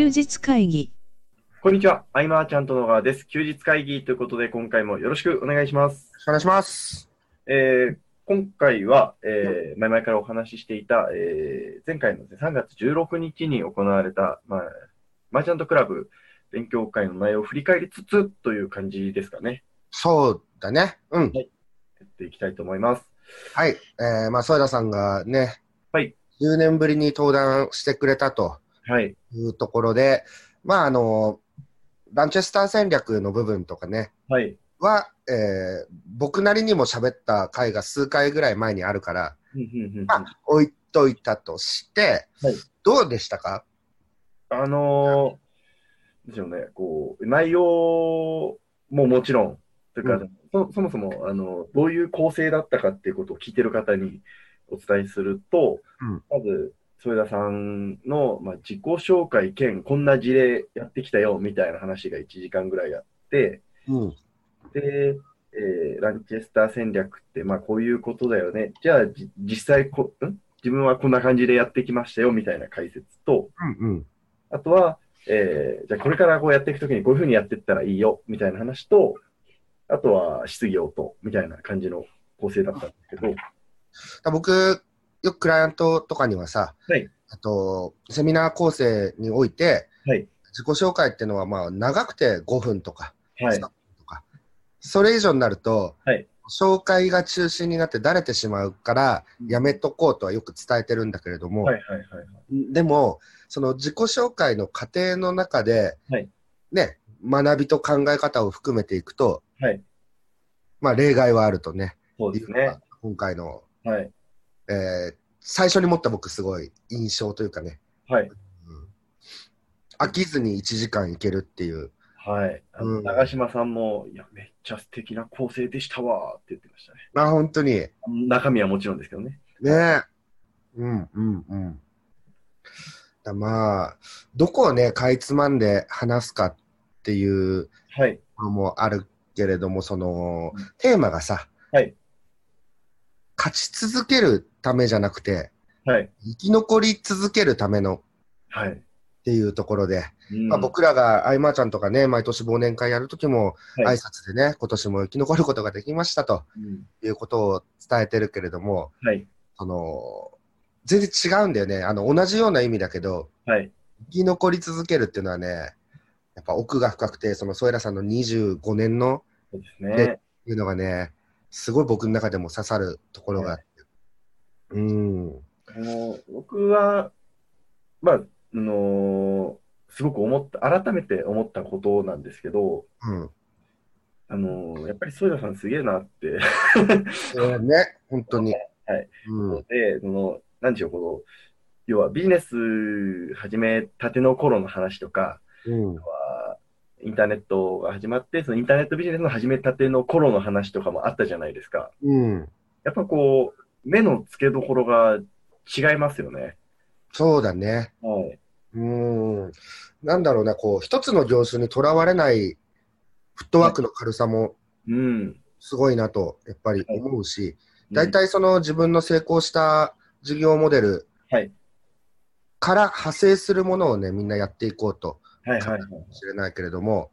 休日会議。こんにちは。アイマーチャント野川です。休日会議ということで、今回もよろしくお願いします。お願いします。えー今回は、えー前々からお話ししていた、えー前回のね3月16日に行われた、まあ、マーチャントクラブ勉強会の内容を振り返りつつという感じですかね。そうだね。うん。やっていきたいと思います。はい。えー、まあ、添田さんがね、はい。10年ぶりに登壇してくれたとはい。いうところで、まあ、あの、ランチェスター戦略の部分とかね、はい。は、えー僕なりにも喋った回が数回ぐらい前にあるから、まあ、置いといたとして、はい。どうでしたか？あのー、ですよね、こう、内容ももちろん、というか、うそそもそも、あの、どういう構成だったかっていうことを聞いてる方にお伝えすると、うん。まず、添田さんの、まあ、自己紹介兼、こんな事例やってきたよ、みたいな話が1時間ぐらいあって、うん。で、えーランチェスター戦略って、まあ、こういうことだよね。じゃあ、じ実際こ、ん？自分はこんな感じでやってきましたよ、みたいな解説と、うんうん。あとは、えーじゃあこれからこうやっていくときにこういうふうにやっていったらいいよ、みたいな話と、あとは質疑応答、みたいな感じの構成だったんですけど、だ僕、よくクライアントとかにはさ、はい。あと、セミナー構成において、はい。自己紹介っていうのは、まあ、長くて5分とか、はい。3分とか、それ以上になると、はい。紹介が中心になってだれてしまうから、うん。やめとこうとはよく伝えてるんだけれども。でも、その自己紹介の過程の中で、はい。ね、学びと考え方を含めていくと、はい。まあ、例外はあるとね、そうですね。今回のはい。えー最初に持った僕すごい印象というかね、はい。うん飽きずに1時間いけるっていう。はい。うん長嶋さんも、いや、めっちゃ素敵な構成でしたわーって言ってましたね。まあ本当に、ね中身はもちろんですけどね。え。うんうんうん。だまあ、どこをね、かいつまんで話すかっていうはい。のもあるけれども、そのうん、テーマがさ、はい。勝ち続けるためじゃなくて、はい。生き残り続けるためのっはい。ていうところで、うんまあ、僕らがアイマーちゃんとかね、毎年忘年会やるときも、はい挨拶でね、今年も生き残ることができましたとうんいうことを伝えてるけれども、はい。あの全然違うんだよね。あの、同じような意味だけど、はい。生き残り続けるっていうのはね、やっぱ奥が深くて、その添田さんの25年のね。でいうのがね、すごい僕の中でも刺さるところがあって。うん。あの僕は、まあ、あのすごく思った、改めて思ったことなんですけど、うん。あのやっぱり添田さんすげえなって、えーね、本当に。はい。うん。で、その、なんでしょう、この、要はビジネス始めたての頃の話とか、うん。はインターネットが始まって、そのインターネットビジネスの始めたての頃の話とかもあったじゃないですか。うん。やっぱこう、目の付けどころが違いますよね。そうだね。はい。うーん。なんだろうな、こう、一つの業種にとらわれないフットワークの軽さもうん。すごいなと、やっぱり思うし、大体その自分の成功した事業モデルはい。から派生するものをね、みんなやっていこうとはいはいはい。かもしれないけれども、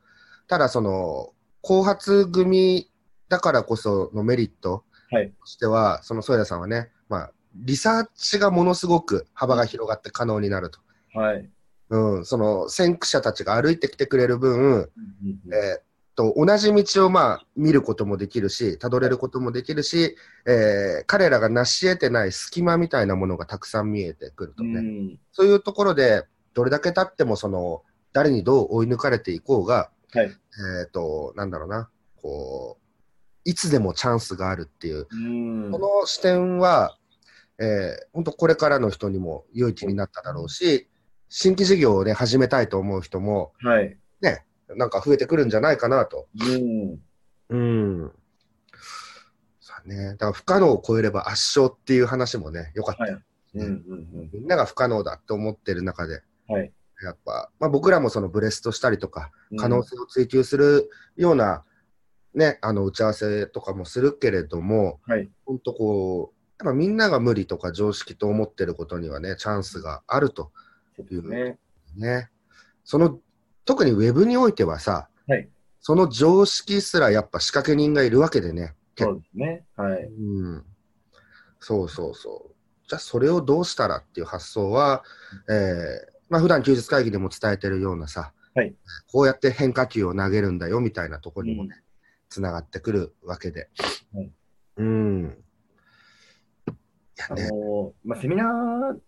ただその、後発組だからこそのメリットはい。としては、その添田さんはね、まあ、リサーチがものすごく幅が広がって可能になると。はい。うん、その先駆者たちが歩いてきてくれる分、うんうんえーっと同じ道をまあ見ることもできるし、たどれることもできるし、えー彼らが成し得てない隙間みたいなものがたくさん見えてくるとね、うんそういうところで、どれだけ経ってもその誰にどう追い抜かれていこうが、はい。えーっとなんだろうな、こういつでもチャンスがあるっていう、うんこの視点は、えー本当これからの人にも良い気になっただろうし、新規事業をね、始めたいと思う人も、はい。ね、なんか増えてくるんじゃないかなと。うん。うん。さあね、だから不可能を超えれば圧勝っていう話もね、よかった。はいうんうんみんなが不可能だと思ってる中で、うん。はい。やっぱ、まあ、僕らもそのブレストしたりとか、うん可能性を追求するような、ね、あの打ち合わせとかもするけれども、はい。本当こう、やっぱみんなが無理とか常識と思ってることにはね、チャンスがあるとそうね。ね。その、特にウェブにおいてはさ、はいその常識すらやっぱ仕掛け人がいるわけでね。そうですね。はい。うん。そうそうそう。じゃあそれをどうしたらっていう発想は、えー、まあ普段休日会議でも伝えてるようなさ、はいこうやって変化球を投げるんだよみたいなところにもね、つながってくるわけで。はいうん。あね、のまあ、セミナーっ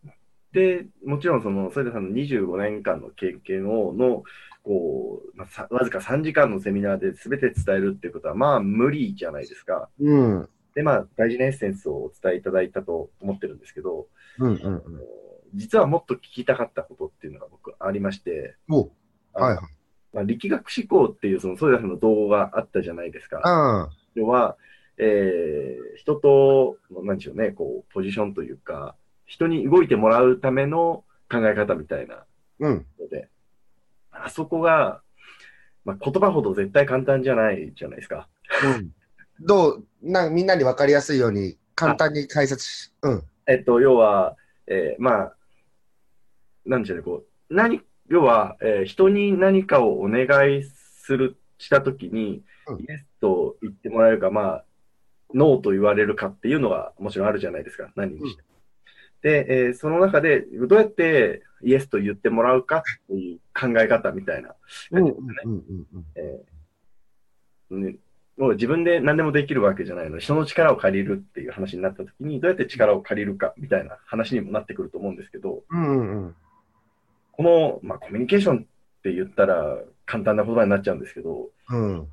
て、もちろんその、添田さんの25年間の経験を、の、こう、まあ、さわずか3時間のセミナーで全て伝えるっていうことは、まあ、無理じゃないですか。うん。で、まあ、大事なエッセンスをお伝えいただいたと思ってるんですけど、うんうんあの実はもっと聞きたかったことっていうのが僕ありまして、はいはい。まあ、力学思考っていうその添田さんの動画があったじゃないですか。要は、えー人と、なんでしょうね、こう、ポジションというか、人に動いてもらうための考え方みたいなうん。ので、あそこが、まあ、言葉ほど絶対簡単じゃないじゃないですか。うん。どう、なみんなに分かりやすいように簡単に解説し、うん。えっと、要は、えーまあ、なんでしょうね、こう、何、要は、えー人に何かをお願いする、したときに、うんイエスと言ってもらえるか、まあ、ノーと言われるかっていうのがもちろんあるじゃないですか、何にしても。で、えーその中で、どうやってイエスと言ってもらうかっていう考え方みたいなね。もう自分で何でもできるわけじゃないので、人の力を借りるっていう話になったときに、どうやって力を借りるかみたいな話にもなってくると思うんですけど、うんうんうん。この、まあ、コミュニケーションって言ったら簡単な言葉になっちゃうんですけど、うん。こ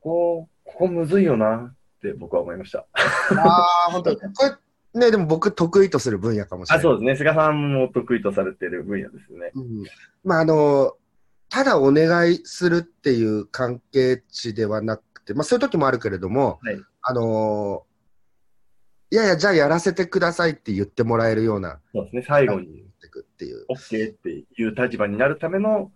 こ、ここむずいよなって僕は思いました。ああ、本当。これ、ね、でも僕得意とする分野かもしれなあ、い。そうですね。菅さんも得意とされている分野ですね。うん。まあ、あの、ただお願いするっていう関係値ではなくて、まあ、そういう時もあるけれども、はいあのいやいや、じゃあやらせてくださいって言ってもらえるような、そうですね。最後にくっていう。OK っていう立場になるための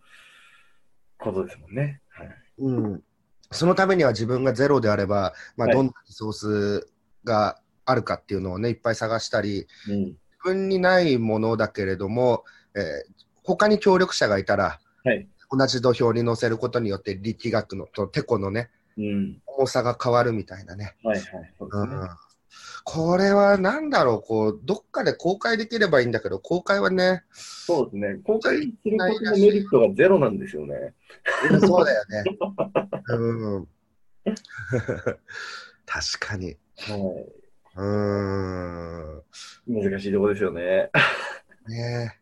ことですもんね。はい。うん。そのためには自分がゼロであれば、まあ、はいどんなリソースがあるかっていうのをね、いっぱい探したり、うん。自分にないものだけれども、えー他に協力者がいたら、はい。同じ土俵に乗せることによって力学のとてこのね、うん。重さが変わるみたいなね。ね。うん、これはなんだろう、こう、どっかで公開できればいいんだけど、公開はね、そうですね。公開することのメリットがゼロなんですよね。うんそうだよね。うん、確かに。はうん。い。難しいところですよね。ね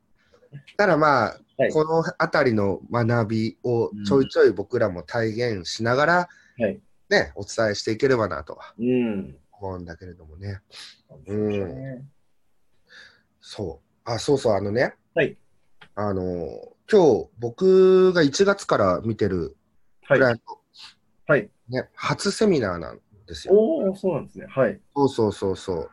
ただまあ、はいこのあたりの学びをちょいちょい僕らも体現しながら、はい。ね、お伝えしていければなとはうん。思うんだけれどもね。そうですよねそう。あ、そうそう、あのね。はい。あの、今日僕が1月から見てるはい。クライアント、はい。ね、初セミナーなんですよ。おお、そうなんですね。はい。そうそうそうそう。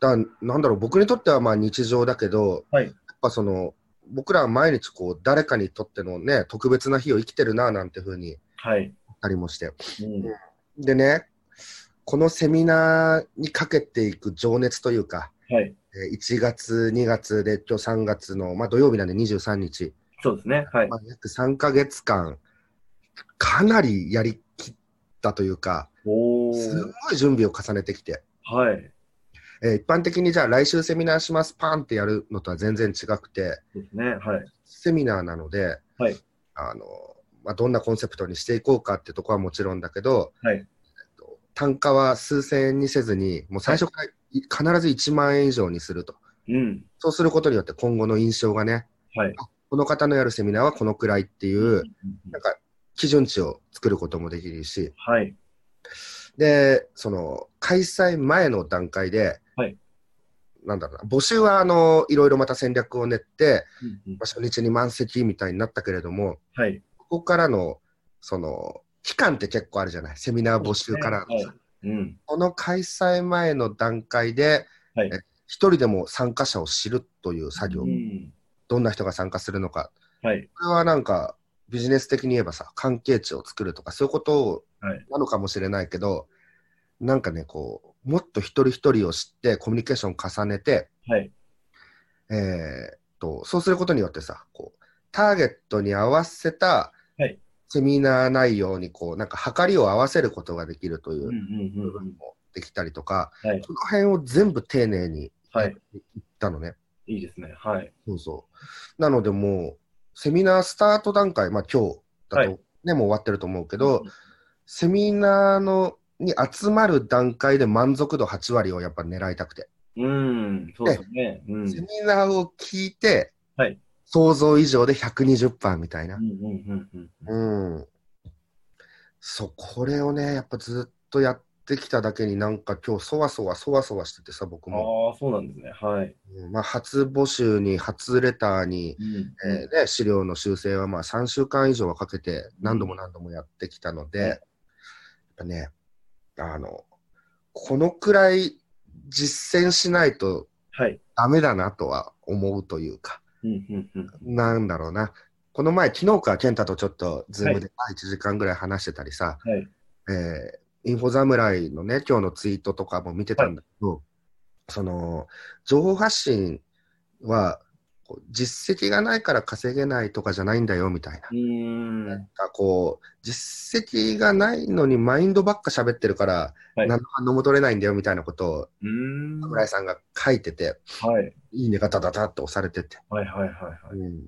だなんだろう、僕にとってはまあ日常だけど、はいやっぱその、僕らは毎日こう、誰かにとってのね、特別な日を生きてるな、なんてふうにはい。たりもして。うん。でね、このセミナーにかけていく情熱というか、はい。えー1月、2月で、今日3月の、まあ、土曜日なんで23日、そうですね。はいま。あ、約3ヶ月間、かなりやりきったというか、おお。すごい準備を重ねてきて、はい。えー一般的にじゃあ来週セミナーします、パンってやるのとは全然違くて、ですね。はい。セミナーなので、はいあのまあ、どんなコンセプトにしていこうかってとこはもちろんだけど、はい。えっと単価は数千円にせずに、もう最初からい必ず1万円以上にすると。うん。そうすることによって今後の印象がね、はい。この方のやるセミナーはこのくらいっていう、なんか基準値を作ることもできるし、はい。で、その開催前の段階で、はいなんだろうな、募集はあのいろいろまた戦略を練って、うんうんまあ初日に満席みたいになったけれども、はい。ここからのその期間って結構あるじゃない、セミナー募集からのさ、はいうん。この開催前の段階で、はいえ一人でも参加者を知るという作業、うん。どんな人が参加するのか、はい。これはなんかビジネス的に言えばさ、関係値を作るとか、そういうことはい。なのかもしれないけど、なんかね、こう、もっと一人一人を知って、コミュニケーションを重ねて、はい。えーっと、そうすることによってさ、こう、ターゲットに合わせたはいセミナー内容にこう、なんか、測りを合わせることができるといううんうんうんうん。もできたりとか、はい。その辺を全部丁寧にはい。言ったのね。いいですね。はい。そうそう。なのでもう、セミナースタート段階、まあ今日だと、はね、もう終わってると思うけど、セミナーのに集まる段階で満足度8割をやっぱ狙いたくて。うん、そうですね。うん。セミナーを聞いて、はい想像以上で120%みたいなう。んうんうんうん。うん。そう、これをね、やっぱずっとやってきただけになんか今日そわそわそわそわしててさ、僕も。ああ、そうなんですね。はい。うんまあ、初募集に、初レターに、うんえーね、資料の修正はまあ3週間以上はかけて何度も何度もやってきたので、はいやっぱね、あの、このくらい実践しないとはい。ダメだなとは思うというか、うんうんうん。なんだろうな。この前、昨日か健太とちょっと Zoom で1時間ぐらい話してたりさ、はい。えーインフォ侍のね、今日のツイートとかも見てたんだけど、その、情報発信は、こう実績がないから稼げないとかじゃないんだよ、みたいなう。ーん。なんかこう、実績がないのにマインドばっか喋ってるから、はい何の反応も取れないんだよ、みたいなことを。侍さんが書いてて、はい。いいねがダダダって押されてて。はいはいはいはい。うん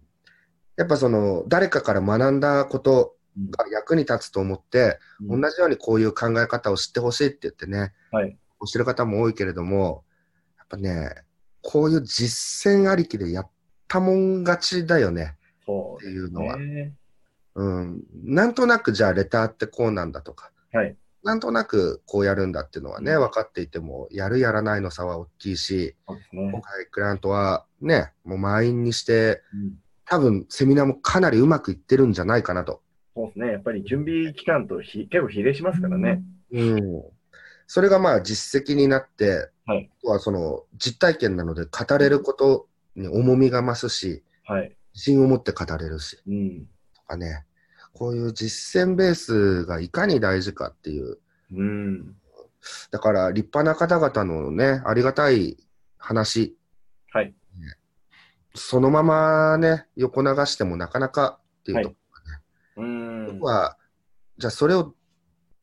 やっぱその、誰かから学んだことが役に立つと思って、うん同じようにこういう考え方を知ってほしいって言ってね、はい。知る方も多いけれども、やっぱね、こういう実践ありきでやったもん勝ちだよねっていうのは。ね。うん。なんとなくじゃあレターってこうなんだとか、はい。なんとなくこうやるんだっていうのはね、うん分かっていても、やるやらないの差は大きいし、ね今。回クライアントはね、もう満員にして、うん多分セミナーもかなりうまくいってるんじゃないかなと。そうですね。やっぱり準備期間とひ結構比例しますからね。うん。それがまあ実績になって、はいあとはその実体験なので語れることに重みが増すし、はい。自信を持って語れるし、うん。とかね、こういう実践ベースがいかに大事かっていう、うん。だから立派な方々のね、ありがたい話、はい。そのままね、横流してもなかなかっていうとこうーん僕。は、じゃあそれを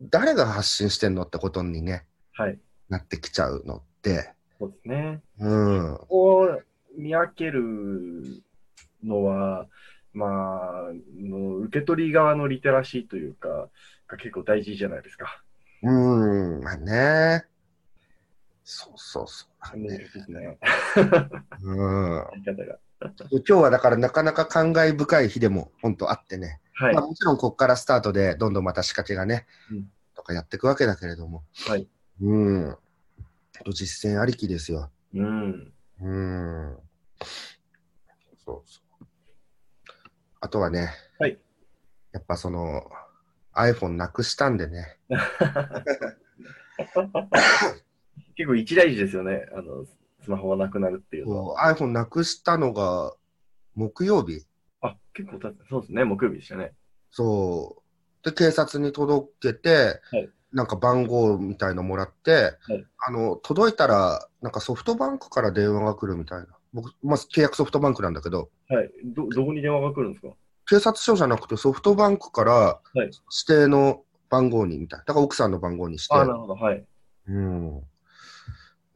誰が発信してんのってことにね、はい。なってきちゃうのって、そうですね。うん、こ見分けるのは、まあ、の受け取り側のリテラシーというか、が結構大事じゃないですか。うん、まあね。そうそうそう。ね。うん。今日はだからなかなか感慨深い日でも本当あってね、はいまあ、。もちろんここからスタートでどんどんまた仕掛けがね、うんとかやっていくわけだけれども、はい。うんと実践ありきですよ。うん。うん。そうそう。あとはね、はいやっぱその iPhone なくしたんでね、結構一大事ですよね。あの、スマホがなくなるっていうのは。iPhone なくしたのが木曜日あ、結構経って、そうですね。木曜日でしたね。そう。で、警察に届けて、はいなんか番号みたいのもらって、はいあの、届いたら、なんかソフトバンクから電話が来るみたいな。僕、まあ、契約ソフトバンクなんだけど、はい。ど、どこに電話が来るんですか？警察署じゃなくてソフトバンクからはい指定の番号にみたいな。だから奥さんの番号にして、あ、なるほど。はい。うん。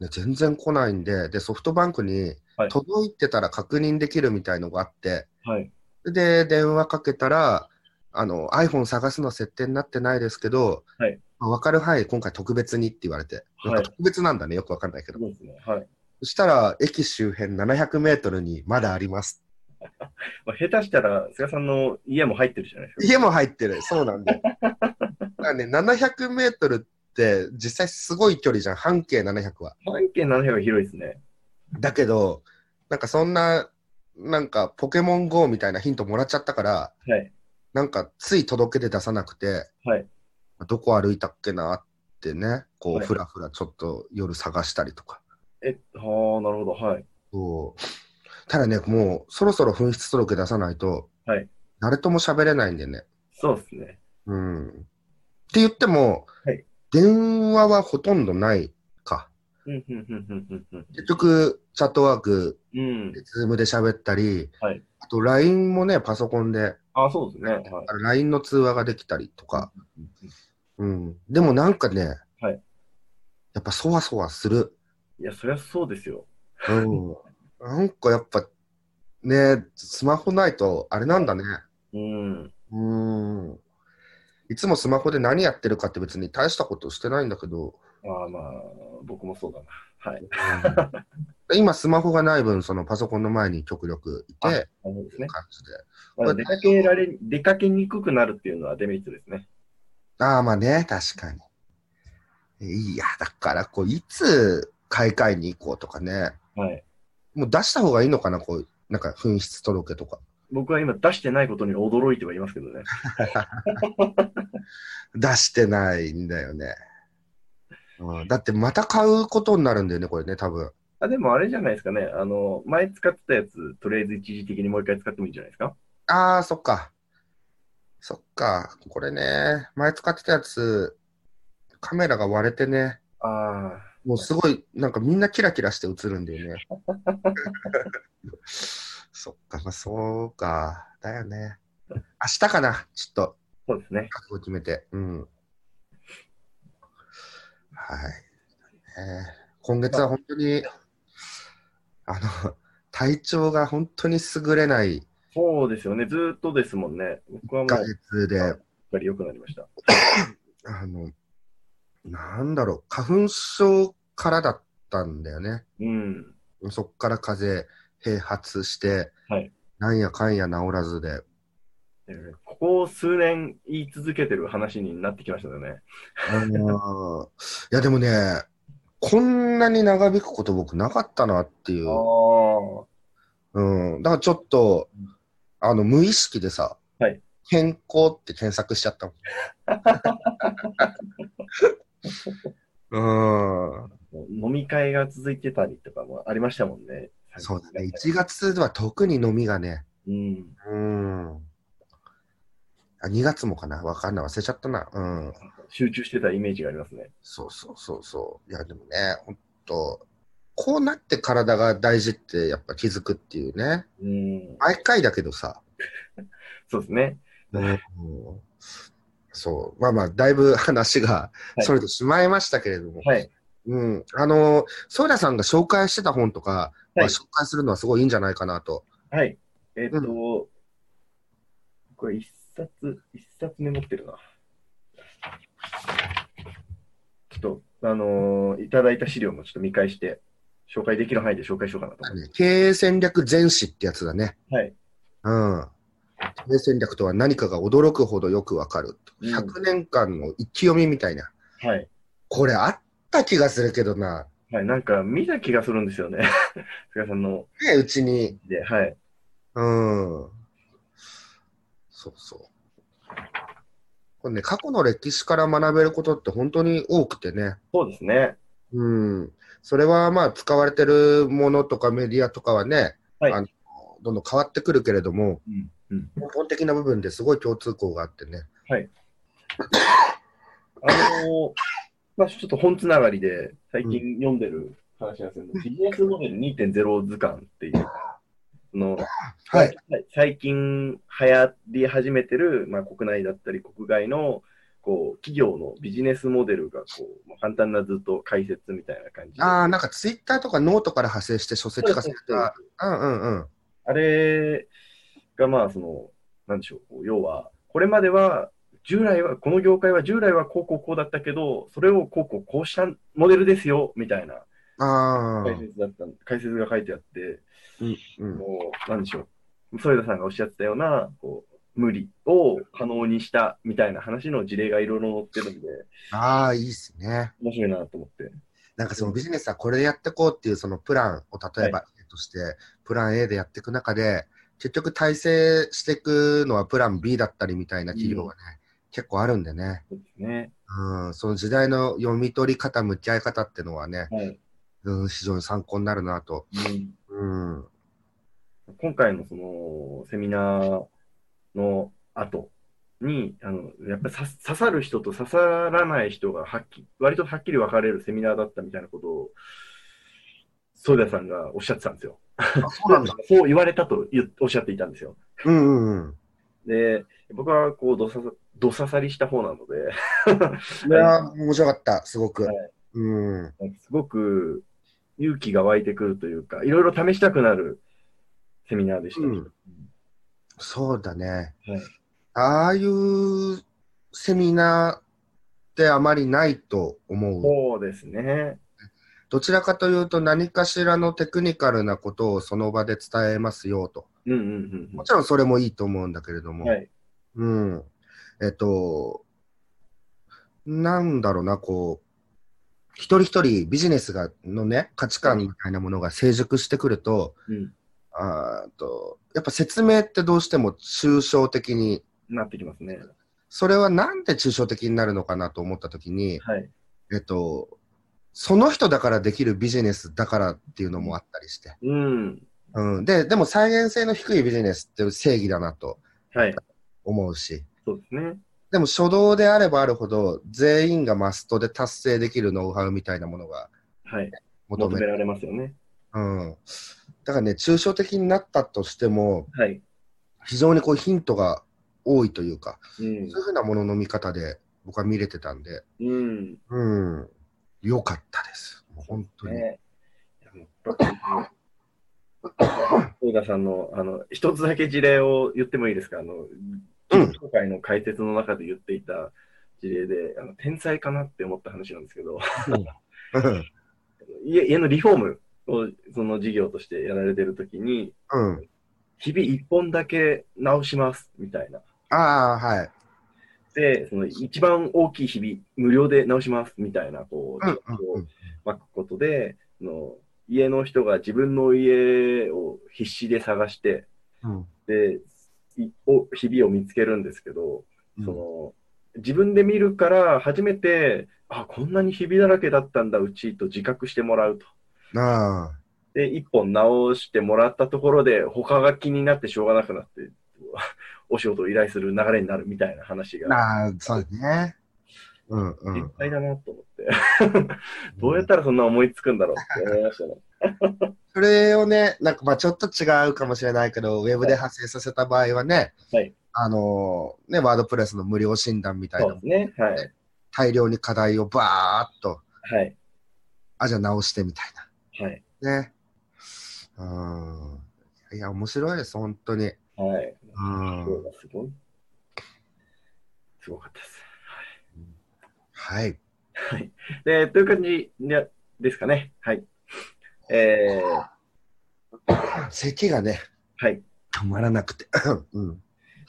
ね、全然来ないんで、で、ソフトバンクにはい届いてたら確認できるみたいのがあって、はい。で、電話かけたら、あの、iPhone 探すの設定になってないですけど、はいまあ分かる範囲、今回特別にって言われて、はいなんか特別なんだね、よくわかんないけど。そうですね。はい。そしたら、駅周辺700メートルにまだあります。まあ、下手したら、菅さんの家も入ってるじゃないですか。家も入ってる。そうなんだよ。だからね、700メートルって実際すごい距離じゃん、半径700は。半径700は広いですね。だけど、なんかそんな、なんかポケモン GO みたいなヒントもらっちゃったから、はい。なんかつい届けて出さなくて、はい。どこ歩いたっけなってね、こう、はいふらふらちょっと夜探したりとか。え、はあ、なるほど。はい。そうただね、もうそろそろ紛失届出さないと、はい誰とも喋れないんでね。そうですね。うん。って言っても、はい電話はほとんどないか。うん、うん、うん、うん、うん。結局、チャットワーク、うん。ズームで喋ったり、はいあと LINE もね、パソコンで、あ、そうですね。はい。LINE の通話ができたりとか、うん。でもなんかね、はいやっぱそわそわする。いや、そりゃそうですよ。うん。なんかやっぱ、ね、スマホないとあれなんだね。うん。うん。いつもスマホで何やってるかって別に大したことしてないんだけど、まあまあ、僕もそうだな。はい。今スマホがない分、そのパソコンの前に極力いて、なるほどですね。感じで。まあ、出かけられ、出かけにくくなるっていうのはデメリットですね。ああ、まあね、確かに。いや、だから、こう、いつ買い替えに行こうとかね、はい。もう出した方がいいのかな、こう、なんか紛失届とか。僕は今出してないことに驚いてはいますけどね。出してないんだよね。うん、だって、また買うことになるんだよね、これね、多分。あ、でもあれじゃないですかね。あの、前使ってたやつ、とりあえず一時的にもう一回使ってもいいんじゃないですか？ああ、そっか。そっか。これね、前使ってたやつ、カメラが割れてね、ああ。もうすごい、なんかみんなキラキラして映るんだよね。そっか、まあそうか。だよね。明日かな、ちょっと、そうですね。覚悟決めて。うん。はい。えー今月は本当に、あの、体調が本当に優れないそうですよね。ずーっとですもんね。僕は1ヶもう、やっぱり良くなりました。あの、なんだろう、花粉症からだったんだよね。うん。そっから風邪併発して、はいなんやかんや治らずで、えーここ数年言い続けてる話になってきましたよね。あのーいやでもね、こんなに長引くこと僕なかったなっていう、あうん、だからちょっと、あの、無意識でさ、はい健康って検索しちゃったもん。うん。あ。飲み会が続いてたりとかもありましたもんね。そうだね。1月は特に飲みがね、うん。うん。あ、2月もかな？わかんない。忘れちゃったな。うん。集中してたイメージがありますね。そうそうそうそう。いや、でもね、ほんと、こうなって体が大事ってやっぱ気づくっていうね。うん。毎回だけどさ。そうですね。うん、そう。まあまあ、だいぶ話がはいそれてしまいましたけれども。はい。うん。あの、ソーダさんが紹介してた本とか、まあはい紹介するのはすごいいいんじゃないかなと。はい。えっ、と、うこれ一冊、一冊メモってるな。ちょっと、あのーいただいた資料もちょっと見返して、紹介できる範囲で紹介しようかなと経営戦略全史ってやつだね。はい。うん。経営戦略とは何かが驚くほどよくわかる。うん100年間の一気読みみたいな。はい。これあった気がするけどな。はい。なんか見た気がするんですよね。菅さんの。ね、うちに。で、はい。うん。そうそう。これね、過去の歴史から学べることって本当に多くてね。そうですね。うん。それはまあ使われてるものとかメディアとかはね、はいあのどんどん変わってくるけれども、うん。うん。根本的な部分ですごい共通項があってね。あのーまあ、ちょっと本つながりで最近読んでる話なんですけど、ビジネスモデル2.0図鑑っていう、そのはい。最近流行り始めてる、まあ、国内だったり国外のこう企業のビジネスモデルがこうまあ簡単なずっと解説みたいな感じで。ああ、なんかツイッターとかノートから派生して書籍化された。うんうんうん。あれがまあその、なんでしょう、要は、これまでは、従来は、この業界は従来はこうこうこうだったけど、それをこうこうこうしたモデルですよ、みたいなああ。解説だった、解説が書いてあって、うんうん。もう、なんでしょう、添田さんがおっしゃってたような、こう、無理を可能にしたみたいな話の事例がいろいろ載ってるんで、ああ、いいっすね。面白いなと思って。なんかそのビジネスはこれでやっていこうっていうそのプランを例えば A として、プラン A でやっていく中で、結局体制していくのはプラン B だったりみたいな企業がね、結構あるんでね。そうですね。うん、その時代の読み取り方、向き合い方っていうのはね、はい。うん、非常に参考になるなと。うんうん。今回のそのセミナーの後に、あの、やっぱり刺刺さる人と刺さらない人がはっき割とはっきり分かれるセミナーだったみたいなことを、ソーダさんがおっしゃってたんですよ。そうなんだ。そう言われたとおっしゃっていたんですよ。うんうんうん。で、僕はこう、どささ、どささりした方なので、いやー、面白かった、すごく。はいうん。すごく勇気が湧いてくるというか、いろいろ試したくなるセミナーでした。うんそうだね。はいああいうセミナーってあまりないと思う。そうですね。どちらかというと何かしらのテクニカルなことをその場で伝えますよと。うんうんうんもちろんそれもいいと思うんだけれども。うん。はい。うん。えっと、なんだろうな、こう、一人一人ビジネスがのね、価値観みたいなものが成熟してくると、うん。あーとやっぱ説明ってどうしても抽象的に、なってきますね。それはなんで抽象的になるのかなと思ったときに、はい。えっと、その人だからできるビジネスだからっていうのもあったりして。うん。うん、で、でも再現性の低いビジネスって正義だなとはい。思うし。そうですね。でも初動であればあるほど、全員がマストで達成できるノウハウみたいなものがはい。求める。求められますよね。うん。だからね、抽象的になったとしても、はい。非常にこうヒントが多いというか、うんそういうふうなものの見方で僕は見れてたんで、うん。うん、よかったです。本当に。ね。大田さんの、あの、一つだけ事例を言ってもいいですか？あの、うん今回の解説の中で言っていた事例で、あの天才かなって思った話なんですけど、うん家家のリフォームをその事業としてやられてるときに、うん。日々一本だけ直しますみたいな。ああ、はい。で、その一番大きい日々、無料で直しますみたいな、こう、をうんうん。まくことで、その家の人が自分の家を必死で探して、うん。で、いお日々を見つけるんですけど、うん。その自分で見るから初めて、あ、こんなにひびだらけだったんだ、うちと自覚してもらうと。ああ、で、一本直してもらったところで、他が気になってしょうがなくなって、お仕事を依頼する流れになるみたいな話が、ああ、そうですね。うんうん実。際だなと思って、どうやったらそんな思いつくんだろうって思いましたね。それをね、なんかまあちょっと違うかもしれないけど、ウェブで発生させた場合はね、はいあのね、ワードプレスの無料診断みたいなね。はい。大量に課題をバーっと、はい。あ、じゃあ直してみたいはい。な。ね。うん。いや、面白いです、本当に。はい。すごい。すごかったです。はい。はい。で、という感じでですかね。はい。えー、咳がね、はい。止まらなくて。うん。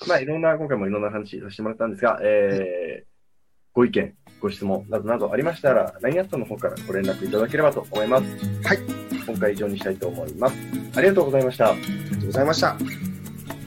まあ、いろんな、今回もいろんな話させてもらったんですが、えー、ご意見、ご質問などなどありましたら、LINE アットの方からご連絡いただければと思います。はい。今回以上にしたいと思います。ありがとうございました。ありがとうございました。